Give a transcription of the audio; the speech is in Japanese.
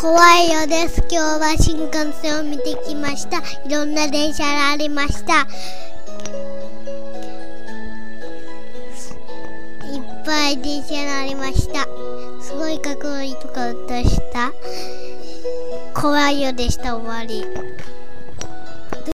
怖いよです。今日は新幹線を見てきました。いろんな電車がありました。いっぱい電車がありました。すごいかっこいいとか歌した。怖いよでした。終わり。